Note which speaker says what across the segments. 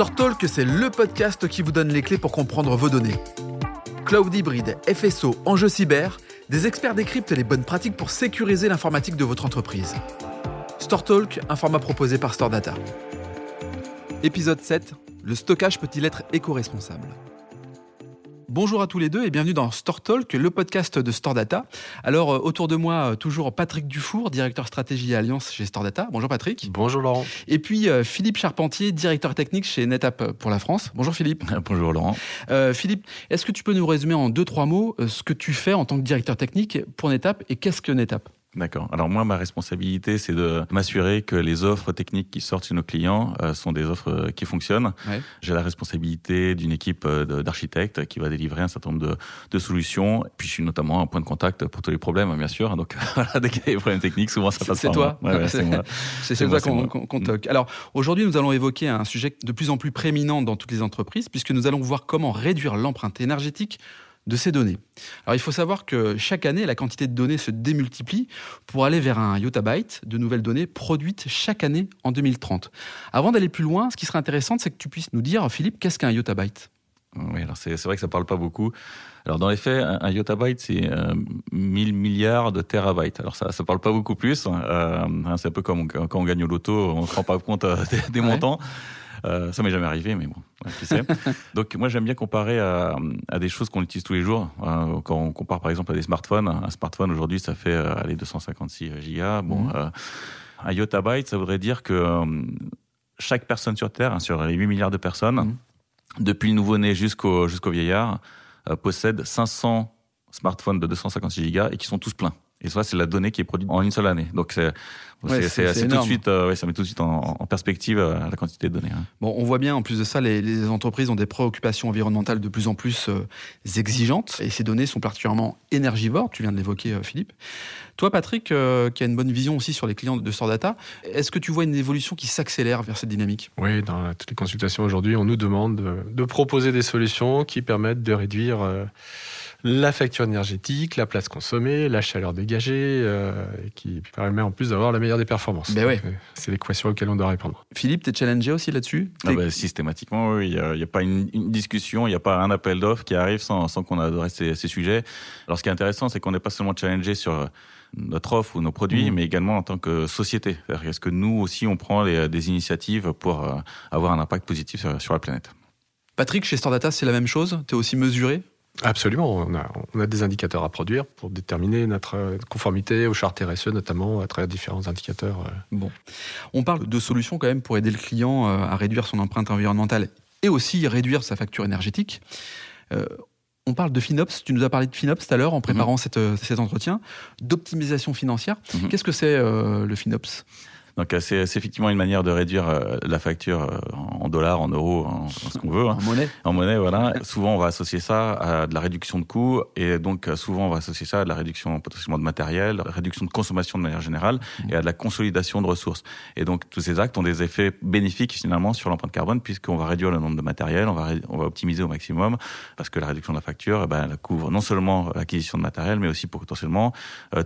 Speaker 1: StoreTalk, c'est le podcast qui vous donne les clés pour comprendre vos données. Cloud hybride, FSO, enjeux cyber, des experts décryptent les bonnes pratiques pour sécuriser l'informatique de votre entreprise. StoreTalk, un format proposé par StoreData. Épisode 7, le stockage peut-il être éco-responsable? Bonjour à tous les deux et bienvenue dans Store Talk, le podcast de Store Data. Alors, euh, autour de moi, euh, toujours Patrick Dufour, directeur stratégie et alliance chez Store Data. Bonjour Patrick.
Speaker 2: Bonjour Laurent.
Speaker 1: Et puis euh, Philippe Charpentier, directeur technique chez NetApp pour la France. Bonjour Philippe.
Speaker 3: Bonjour Laurent.
Speaker 1: Philippe, est-ce que tu peux nous résumer en deux, trois mots ce que tu fais en tant que directeur technique pour NetApp et qu'est-ce que NetApp?
Speaker 3: D'accord. Alors moi, ma responsabilité, c'est de m'assurer que les offres techniques qui sortent chez nos clients euh, sont des offres euh, qui fonctionnent. J'ai la responsabilité d'une équipe euh, d'architectes qui va délivrer un certain nombre de, de, solutions. Puis je suis notamment un point de contact pour tous les problèmes, bien sûr. Donc voilà, dès qu'il y a des problèmes techniques, souvent ça passe
Speaker 1: par toi.
Speaker 3: moi. Ouais,
Speaker 1: c'est
Speaker 3: moi.
Speaker 1: C'est toi qu'on toque. Alors aujourd'hui, nous allons évoquer un sujet de plus en plus prééminent dans toutes les entreprises, puisque nous allons voir comment réduire l'empreinte énergétique de ces données. Alors il faut savoir que chaque année, la quantité de données se démultiplie pour aller vers un yottabyte de nouvelles données produites chaque année en 2030. Avant d'aller plus loin, ce qui serait intéressant, c'est que tu puisses nous dire, Philippe, qu'est-ce qu'un yottabyte?
Speaker 3: Oui, alors c'est vrai que ça parle pas beaucoup. Alors dans les faits, un, yottabyte c'est 1000 euh, milliards de terabytes. Alors ça ça parle pas beaucoup plus. Euh, hein, c'est un peu comme quand on gagne au loto, on se rend pas compte euh, des, montants. Euh, ça m'est jamais arrivé, mais bon, qui sait. Donc moi j'aime bien comparer à, à des choses qu'on utilise tous les jours. Euh, quand on compare par exemple à des smartphones, un smartphone aujourd'hui ça fait euh, aller 256 gigas. Bon, mmh. euh, un yottabyte ça voudrait dire que euh, chaque personne sur Terre, hein, sur les 8 milliards de personnes, mmh. depuis le nouveau-né jusqu'au jusqu'au vieillard, possède 500 smartphones de 256 gigas et qui sont tous pleins. Et ça, c'est la donnée qui est produite en une seule année. Donc, c'est tout de suite, euh, ça met tout de suite en, en perspective euh, la quantité de données. Hein.
Speaker 1: Bon, on voit bien, en plus de ça, les, les, entreprises ont des préoccupations environnementales de plus en plus euh, exigeantes. Et ces données sont particulièrement énergivores. Tu viens de l'évoquer, Philippe. Toi, Patrick, qui a une bonne vision aussi sur les clients de Stordata, est-ce que tu vois une évolution qui s'accélère vers cette dynamique?
Speaker 2: Oui, dans toutes les consultations aujourd'hui, on nous demande de, de, proposer des solutions qui permettent de réduire la facture énergétique, la place consommée, la chaleur dégagée, euh, qui permet en plus d'avoir la meilleure des performances.
Speaker 1: Ben ouais.
Speaker 2: C'est l'équation auxquelles on doit répondre.
Speaker 1: Philippe, tu es challengé aussi là-dessus?
Speaker 3: Ah bah, Systématiquement, oui. Il n'y a, pas une, discussion, il n'y a pas un appel d'offres qui arrive sans, sans qu'on adresse ces, ces, sujets. Alors ce qui est intéressant, c'est qu'on n'est pas seulement challengé sur notre offre ou nos produits, mmh. mais également en tant que société. Est-ce que nous aussi, on prend les, des initiatives pour euh, avoir un impact positif sur, sur la planète?
Speaker 1: Patrick, chez Stordata, c'est la même chose? Tu es aussi mesuré?
Speaker 2: Absolument, on a, on a, des indicateurs à produire pour déterminer notre conformité aux chartes RSE, notamment à travers différents indicateurs. Euh.
Speaker 1: Bon, on parle de solutions quand même pour aider le client euh, à réduire son empreinte environnementale et aussi réduire sa facture énergétique. Euh, on parle de FinOps, tu nous as parlé de FinOps tout à l'heure en préparant cette, cet entretien, d'optimisation financière. Mm-hmm. Qu'est-ce que c'est le FinOps?
Speaker 3: Donc c'est effectivement une manière de réduire euh, la facture euh, en dollars, en euros, en, ce qu'on veut.
Speaker 1: Hein. En monnaie.
Speaker 3: En monnaie, voilà. souvent on va associer ça à de la réduction de coûts et donc euh, souvent on va associer ça à de la réduction potentiellement de matériel, réduction de consommation de manière générale et à de la consolidation de ressources. Et donc tous ces actes ont des effets bénéfiques finalement sur l'empreinte carbone puisqu'on va réduire le nombre de matériel, on va on va optimiser au maximum parce que la réduction de la facture, eh ben, elle couvre non seulement l'acquisition de matériel mais aussi potentiellement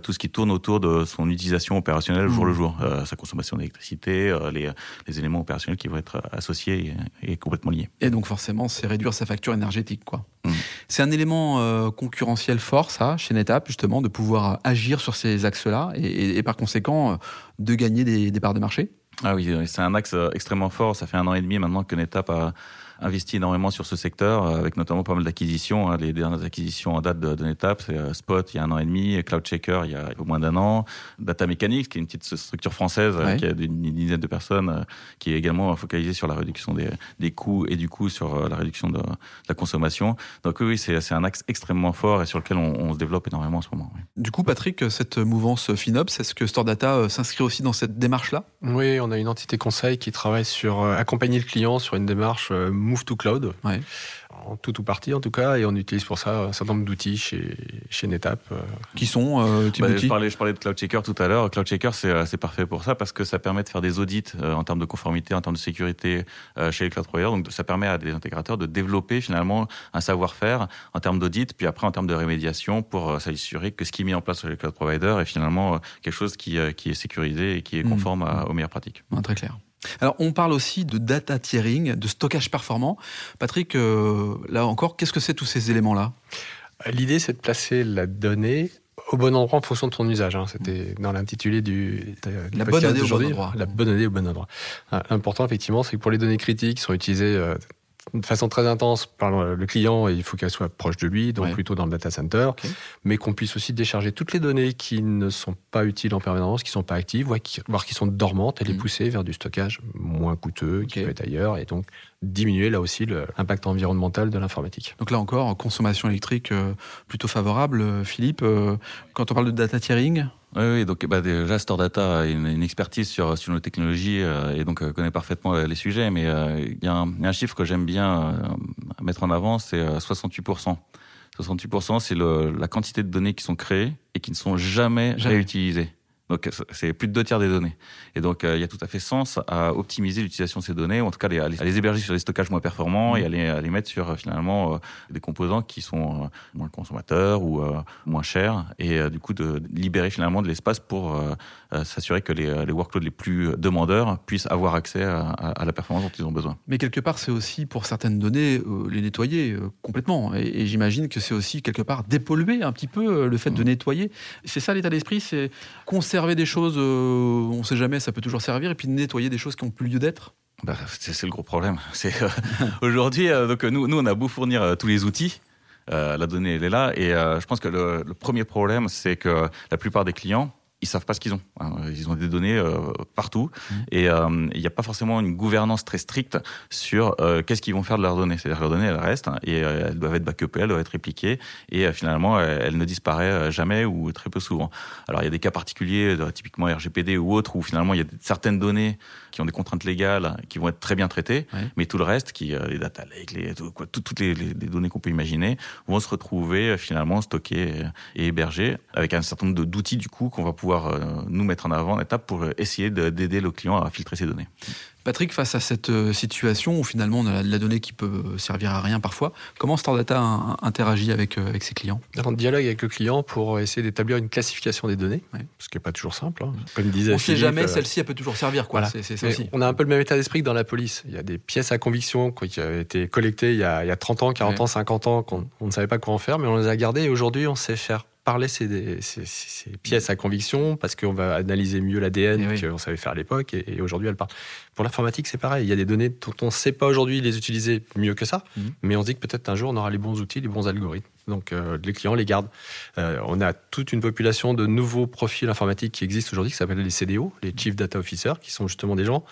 Speaker 3: tout ce qui tourne autour de son utilisation opérationnelle jour le mmh. jour, sa consommation d'électricité, euh, les, les, éléments opérationnels qui vont être associés et, complètement liés.
Speaker 1: Et donc forcément, c'est réduire sa facture énergétique, quoi. Mmh. C'est un élément euh, concurrentiel fort, ça, chez NetApp, justement, de pouvoir agir sur ces axes-là et, et, par conséquent euh, de gagner des, des parts de marché.
Speaker 3: Ah oui, c'est un axe extrêmement fort. Ça fait un an et demi maintenant que NetApp a investi énormément sur ce secteur, euh, avec notamment pas mal d'acquisitions. Hein. Les dernières acquisitions en date de, de NetApp, c'est euh, Spot il y a un an et demi, Cloud Checker il y a au moins d'un an, Data Mechanics, qui est une petite structure française euh, qui a une, dizaine de personnes, qui est également focalisée sur la réduction des, des coûts et du coup sur la réduction de, la consommation. Donc oui, c'est un axe extrêmement fort et sur lequel on, on se développe énormément en ce moment. Oui.
Speaker 1: Du coup, Patrick, cette mouvance FinOps, est-ce que StoreData s'inscrit aussi dans cette démarche-là?
Speaker 2: Oui, on a une entité conseil qui travaille sur accompagner le client sur une démarche Move to Cloud.
Speaker 1: Ouais.
Speaker 2: En tout ou partie, en tout cas, et on utilise pour ça un certain nombre d'outils chez, chez NetApp. Euh.
Speaker 1: Qui sont euh,
Speaker 3: bah, je, parlais, je parlais de Cloud Checker tout à l'heure. Cloud Checker, c'est euh, parfait pour ça parce que ça permet de faire des audits euh, en termes de conformité, en termes de sécurité euh, chez les cloud providers. Donc, ça permet à des intégrateurs de développer finalement un savoir-faire en termes d'audit, puis après en termes de rémédiation pour s'assurer que ce qui est mis en place sur les cloud providers est finalement quelque chose qui, qui est sécurisé et qui est mmh. conforme mmh. à, aux meilleures pratiques.
Speaker 1: Ah, très clair. Alors, on parle aussi de data tiering, de stockage performant. Patrick, euh, là encore, qu'est-ce que c'est tous ces éléments-là?
Speaker 2: L'idée, c'est de placer la donnée au bon endroit en fonction de ton usage. Hein. C'était dans l'intitulé du,
Speaker 1: la bonne donnée au bon endroit.
Speaker 2: La bonne donnée au bon endroit. Important, effectivement, c'est que pour les données critiques qui sont utilisées euh, de façon très intense par le client et il faut qu'elle soit proche de lui, donc plutôt dans le data center, mais qu'on puisse aussi décharger toutes les données qui ne sont pas utiles en permanence, qui ne sont pas actives, voire qui, sont dormantes, et les mm. pousser vers du stockage moins coûteux, qui peut être ailleurs, et donc diminuer là aussi l'impact environnemental de l'informatique.
Speaker 1: Donc là encore, consommation électrique euh, plutôt favorable. Euh, Philippe, euh, quand on parle de data tiering
Speaker 3: oui, oui, donc bah, déjà Store Data a une, expertise sur, sur nos technologies et donc connaît parfaitement les sujets, mais il y, a un chiffre que j'aime bien mettre en avant, c'est 68%. 68%, c'est la quantité de données qui sont créées et qui ne sont jamais, jamais. réutilisées. Donc c'est plus de deux tiers des données. Et donc euh, il y a tout à fait sens à optimiser l'utilisation de ces données, ou en tout cas à les, héberger sur des stockages moins performants et à les, à les mettre sur finalement euh, des composants qui sont euh, moins consommateurs ou moins chers, et du coup de libérer finalement de l'espace pour s'assurer que les, les, workloads les plus demandeurs puissent avoir accès à, à, la performance dont ils ont besoin.
Speaker 1: Mais quelque part c'est aussi pour certaines données les nettoyer complètement. Et, et j'imagine que c'est aussi quelque part dépolluer un petit peu le fait de mmh. nettoyer. C'est ça l'état d'esprit, c'est conserver des choses, euh, on ne sait jamais, ça peut toujours servir, et puis nettoyer des choses qui n'ont plus lieu d'être
Speaker 3: bah, c'est le gros problème. C'est euh, aujourd'hui, euh, donc nous, nous, on a beau fournir tous les outils, la donnée elle est là, et je pense que le premier problème, c'est que la plupart des clients ils savent pas ce qu'ils ont. Hein. Ils ont des données euh, partout mmh. et euh, il n'y a pas forcément une gouvernance très stricte sur euh, qu'est-ce qu'ils vont faire de leurs données. C'est-à-dire que leurs données, elles restent hein, et elles doivent être backupées, elles doivent être répliquées et finalement, elles ne disparaissent jamais ou très peu souvent. Alors, il y a des cas particuliers, typiquement RGPD ou autres, où finalement, il y a certaines données qui ont des contraintes légales qui vont être très bien traitées, mais tout le reste, qui les data lakes, les, quoi, toutes les, les, données qu'on peut imaginer, vont se retrouver finalement stockées et hébergées avec un certain nombre d'outils du coup qu'on va pouvoir pouvoir euh, nous mettre en avant en étape pour essayer d'aider le client à filtrer ses données.
Speaker 1: Patrick, face à cette euh, situation où finalement on a de la donnée qui peut servir à rien parfois, comment Stardata interagit avec, euh, avec ses clients?
Speaker 2: On dialogue avec le client pour essayer d'établir une classification des données, ce qui n'est pas toujours simple. Hein.
Speaker 1: Comme disait on ne sait jamais, celle-ci elle peut toujours servir. Quoi.
Speaker 2: On a un peu le même état d'esprit que dans la police. Il y a des pièces à conviction qui ont été collectées il y a, il y a 30 ans, 40 ans, 50 ans, qu'on ne savait pas quoi en faire, mais on les a gardées et aujourd'hui on sait faire parler ces, ces, pièces à conviction parce qu'on va analyser mieux l'ADN eh qu'on savait faire à l'époque et, aujourd'hui elle parle. Pour l'informatique, c'est pareil. Il y a des données dont on ne sait pas aujourd'hui les utiliser mieux que ça, mhm. mais on se dit que peut-être un jour on aura les bons outils, les bons algorithmes. Donc euh, les clients les gardent. Euh, on a toute une population de nouveaux profils informatiques qui existent aujourd'hui qui s'appellent les CDO, les Chief Data Officers, qui sont justement des gens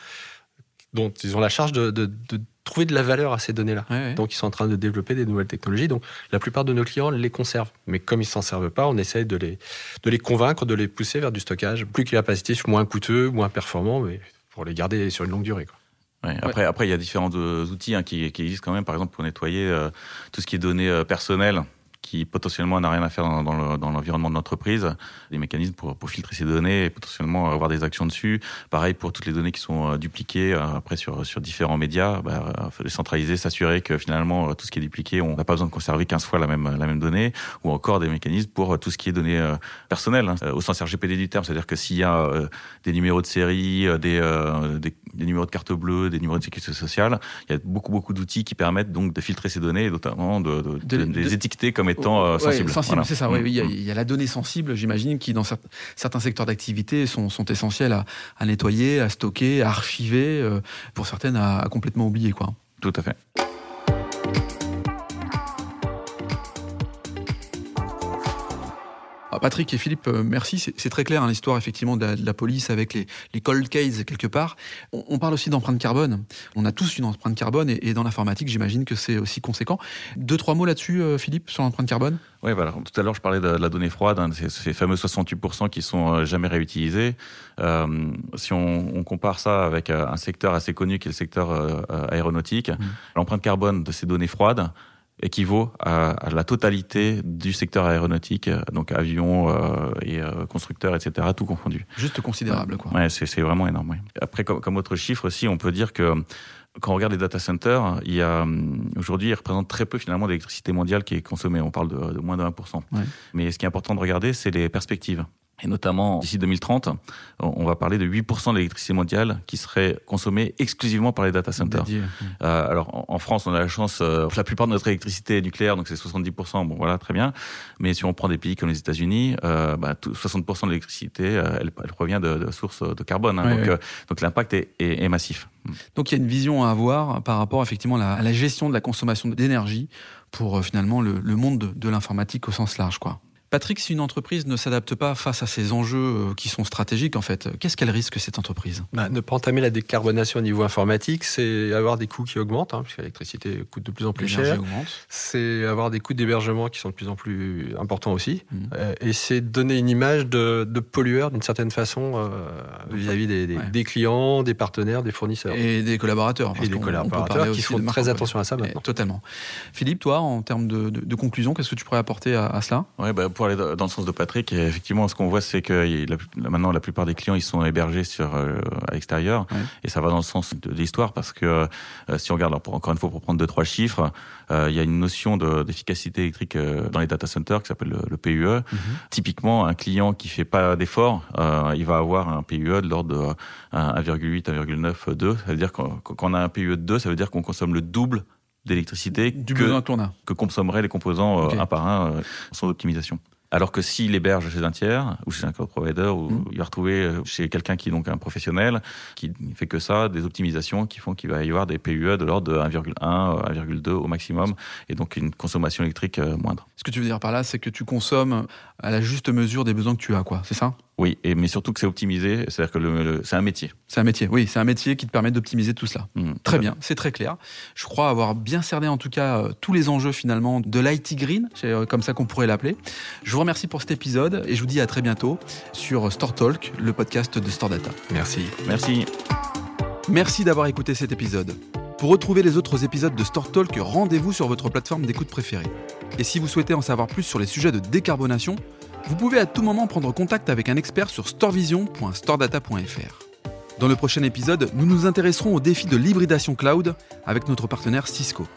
Speaker 2: dont ils ont la charge de, de, de trouver de la valeur à ces données-là. Donc, ils sont en train de développer des nouvelles technologies. Donc, la plupart de nos clients les conservent. Mais comme ils s'en servent pas, on essaye de les, de les convaincre, de les pousser vers du stockage plus capacitif, moins coûteux, moins performant, mais pour les garder sur une longue durée. Quoi.
Speaker 3: après, après, il y a différents euh, outils hein, qui, qui, existent quand même, par exemple, pour nettoyer euh, tout ce qui est données euh, personnelles qui potentiellement n'a rien à faire dans, l'environnement de l'entreprise, des mécanismes pour, pour, filtrer ces données et potentiellement avoir des actions dessus. Pareil pour toutes les données qui sont euh, dupliquées euh, après sur, sur différents médias, bah, centraliser, s'assurer que finalement euh, tout ce qui est dupliqué, on n'a pas besoin de conserver 15 fois la même, la même donnée, ou encore des mécanismes pour tout ce qui est données personnelles, hein, au sens RGPD du terme, c'est-à-dire que s'il y a des numéros de série, des, des, numéros de carte bleue, des numéros de sécurité sociale, il y a beaucoup beaucoup d'outils qui permettent donc de filtrer ces données et notamment de, de, de, les étiqueter comme étant euh, sensible.
Speaker 1: c'est ça. Mm, il, y a, la donnée sensible, j'imagine, qui dans certains secteurs d'activité sont, sont essentiels à, nettoyer, à stocker, à archiver, euh, pour certaines à, complètement oublier, quoi.
Speaker 3: Tout à fait.
Speaker 1: Patrick et Philippe, euh, merci. C'est très clair hein, l'histoire effectivement de la, police avec les, les, cold cases quelque part. On, parle aussi d'empreinte carbone. On a tous une empreinte carbone et, dans l'informatique, j'imagine que c'est aussi conséquent. Deux trois mots là-dessus, euh, Philippe, sur l'empreinte carbone?
Speaker 3: Oui, voilà. Tout à l'heure, je parlais de, la donnée froide, hein, ces, fameux 68% qui sont euh, jamais réutilisés. si on, compare ça avec un secteur assez connu qui est le secteur aéronautique, mmh. l'empreinte carbone de ces données froides équivaut à, la totalité du secteur aéronautique, donc avions euh, et euh, constructeurs, etc., tout confondu.
Speaker 1: Juste considérable, quoi.
Speaker 3: Ouais, c'est vraiment énorme. Oui. Après, comme, autre chiffre aussi, on peut dire que quand on regarde les data centers, il y a aujourd'hui, ils représentent très peu finalement d'électricité mondiale qui est consommée. On parle de, moins de 1%. Mais ce qui est important de regarder, c'est les perspectives. Et notamment, d'ici 2030, on va parler de 8% de l'électricité mondiale qui serait consommée exclusivement par les data centers. Euh, alors, en, France, on a la chance, euh, la plupart de notre électricité est nucléaire, donc c'est 70%, bon voilà, très bien. Mais si on prend des pays comme les États-Unis, euh, bah, 60% de l'électricité, elle, elle, provient de, de, sources de carbone. Hein, donc, donc l'impact est, est, est, massif.
Speaker 1: Donc il y a une vision à avoir par rapport effectivement à la, à la gestion de la consommation d'énergie pour finalement le, le monde de, de l'informatique au sens large, quoi. Patrick, si une entreprise ne s'adapte pas face à ces enjeux euh, qui sont stratégiques, en fait, qu'est-ce qu'elle risque cette entreprise?
Speaker 2: Bah, Ne pas entamer la décarbonation au niveau informatique, c'est avoir des coûts qui augmentent, hein, puisque l'électricité coûte de plus en plus cher. C'est avoir des coûts d'hébergement qui sont de plus en plus importants aussi. Mmh. Euh, et c'est donner une image de, de pollueur d'une certaine façon euh, vis-à-vis des, des, ouais. des, clients, des partenaires, des fournisseurs.
Speaker 1: Et des collaborateurs.
Speaker 2: Et des collaborateurs qui font très attention à ça maintenant.
Speaker 1: Totalement. Philippe, toi, en termes de, de, de conclusion, qu'est-ce que tu pourrais apporter à, à cela?
Speaker 3: Ouais, bah, pour aller dans le sens de Patrick, et effectivement, ce qu'on voit, c'est que maintenant, la plupart des clients, ils sont hébergés sur euh, à l'extérieur, ouais. et ça va dans le sens de, de l'histoire, parce que euh, si on regarde, alors pour, encore une fois, pour prendre deux trois chiffres, euh, il y a une notion d'efficacité électrique euh, dans les data centers qui s'appelle le, le, PUE. Mm -hmm. Typiquement, un client qui fait pas d'efforts, euh, il va avoir un PUE de l'ordre de 1,8, 1,9, 2. Ça veut dire qu'on on a un PUE de 2, ça veut dire qu'on consomme le double d'électricité que, que consommeraient les composants okay. un par un sans optimisation. Alors que s'il héberge chez un tiers ou chez un cloud provider, ou mmh. il va retrouver chez quelqu'un qui est donc un professionnel, qui ne fait que ça, des optimisations qui font qu'il va y avoir des PUE de l'ordre de 1,1, 1,2 au maximum, et donc une consommation électrique moindre.
Speaker 1: Ce que tu veux dire par là, c'est que tu consommes à la juste mesure des besoins que tu as, quoi. C'est ça?
Speaker 3: Oui, et, mais surtout que c'est optimisé, c'est-à-dire que le, le, c'est un métier.
Speaker 1: C'est un métier, oui, c'est un métier qui te permet d'optimiser tout cela. Mmh, très bien, c'est très clair. Je crois avoir bien cerné en tout cas euh, tous les enjeux finalement de l'IT Green, c'est euh, comme ça qu'on pourrait l'appeler. Je vous remercie pour cet épisode et je vous dis à très bientôt sur Store Talk, le podcast de Store Data.
Speaker 2: Merci.
Speaker 3: Merci.
Speaker 1: Merci d'avoir écouté cet épisode. Pour retrouver les autres épisodes de Store Talk, rendez-vous sur votre plateforme d'écoute préférée. Et si vous souhaitez en savoir plus sur les sujets de décarbonation, vous pouvez à tout moment prendre contact avec un expert sur storevision.storedata.fr. Dans le prochain épisode, nous nous intéresserons au défi de l'hybridation cloud avec notre partenaire Cisco.